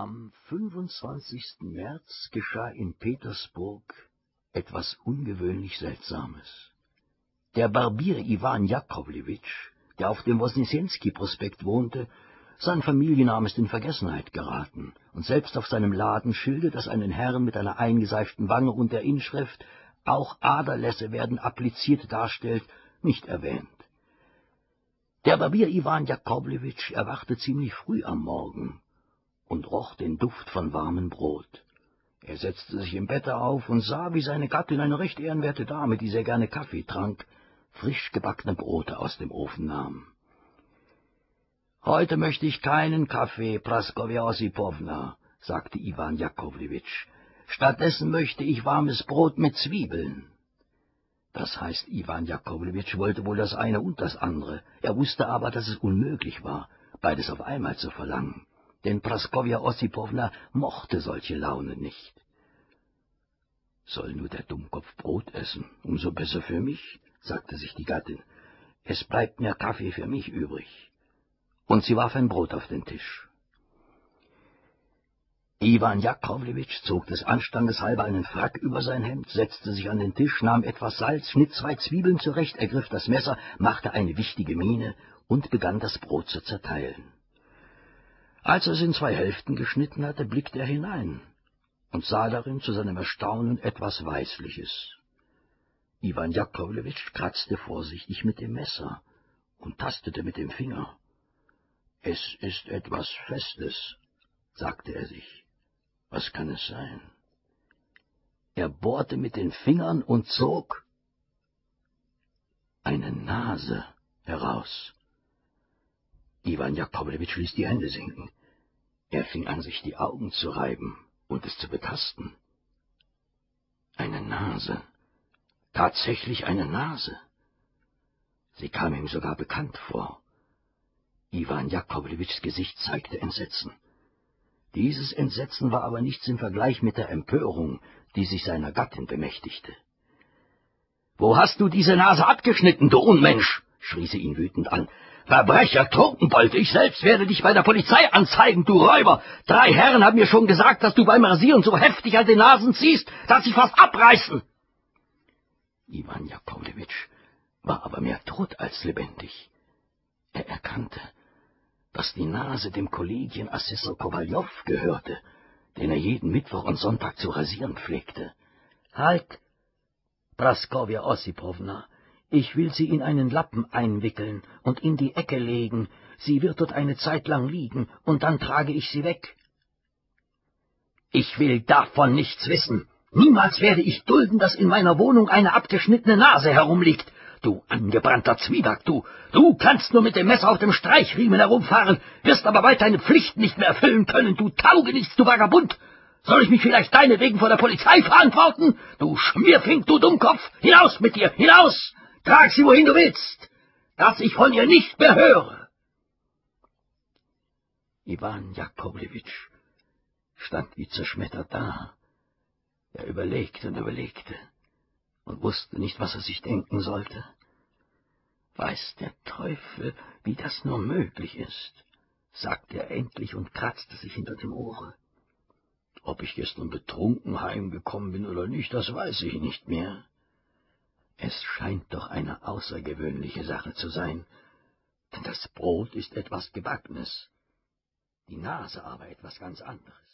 Am 25. März geschah in Petersburg etwas ungewöhnlich Seltsames. Der Barbier Iwan Jakowlewitsch, der auf dem Wosnischenski-Prospekt wohnte, sein Familienname ist in Vergessenheit geraten, und selbst auf seinem Ladenschilde, das einen Herrn mit einer eingeseiften Wange und der Inschrift »Auch Aderlässe werden appliziert« darstellt, nicht erwähnt. Der Barbier Iwan Jakowlewitsch erwachte ziemlich früh am Morgen und roch den Duft von warmem Brot. Er setzte sich im Bette auf und sah, wie seine Gattin, eine recht ehrenwerte Dame, die sehr gerne Kaffee trank, frisch gebackene Brote aus dem Ofen nahm. »Heute möchte ich keinen Kaffee, Praskowja Ossipowna«, sagte Iwan Jakowlewitsch. »Stattdessen möchte ich warmes Brot mit Zwiebeln.« Das heißt, Iwan Jakowlewitsch wollte wohl das eine und das andere. Er wusste aber, dass es unmöglich war, beides auf einmal zu verlangen denn Praskowja Ossipowna mochte solche Laune nicht. Soll nur der Dummkopf Brot essen, umso besser für mich, sagte sich die Gattin. Es bleibt mehr Kaffee für mich übrig. Und sie warf ein Brot auf den Tisch. Iwan Jakowlewitsch zog des Anstandes halber einen Frack über sein Hemd, setzte sich an den Tisch, nahm etwas Salz, schnitt zwei Zwiebeln zurecht, ergriff das Messer, machte eine wichtige Miene und begann das Brot zu zerteilen. Als er es in zwei Hälften geschnitten hatte, blickte er hinein und sah darin zu seinem Erstaunen etwas Weißliches. Iwan Jakowlewitsch kratzte vorsichtig mit dem Messer und tastete mit dem Finger. Es ist etwas Festes, sagte er sich. Was kann es sein? Er bohrte mit den Fingern und zog eine Nase heraus. Iwan Jakowlewitsch ließ die Hände sinken. Er fing an, sich die Augen zu reiben und es zu betasten. Eine Nase. Tatsächlich eine Nase. Sie kam ihm sogar bekannt vor. Iwan Jakowlewitschs Gesicht zeigte Entsetzen. Dieses Entsetzen war aber nichts im Vergleich mit der Empörung, die sich seiner Gattin bemächtigte. »Wo hast du diese Nase abgeschnitten, du Unmensch?« Schrie sie ihn wütend an. Verbrecher, Trunkenbold, ich selbst werde dich bei der Polizei anzeigen, du Räuber! Drei Herren haben mir schon gesagt, dass du beim Rasieren so heftig an den Nasen ziehst, dass sie fast abreißen! Iwan Jakowlewitsch war aber mehr tot als lebendig. Er erkannte, dass die Nase dem Kollegienassessor Kowaljow gehörte, den er jeden Mittwoch und Sonntag zu rasieren pflegte. Halt, Praskowja Ossipowna, ich will sie in einen Lappen einwickeln und in die Ecke legen, sie wird dort eine Zeit lang liegen, und dann trage ich sie weg. Ich will davon nichts wissen. Niemals werde ich dulden, dass in meiner Wohnung eine abgeschnittene Nase herumliegt. Du angebrannter Zwieback, du, du kannst nur mit dem Messer auf dem Streichriemen herumfahren, wirst aber bald deine Pflicht nicht mehr erfüllen können, du Taugenichts, du Vagabund. Soll ich mich vielleicht deinetwegen vor der Polizei verantworten? Du Schmierfink, du Dummkopf, hinaus mit dir, hinaus! Trag sie, wohin du willst, dass ich von ihr nicht mehr höre. Iwan Jakowlewitsch stand wie zerschmettert da. Er überlegte und überlegte und wusste nicht, was er sich denken sollte. Weiß der Teufel, wie das nur möglich ist, sagte er endlich und kratzte sich hinter dem Ohre. Ob ich gestern betrunken heimgekommen bin oder nicht, das weiß ich nicht mehr. Es scheint doch eine außergewöhnliche Sache zu sein, denn das Brot ist etwas Gebackenes, die Nase aber etwas ganz anderes.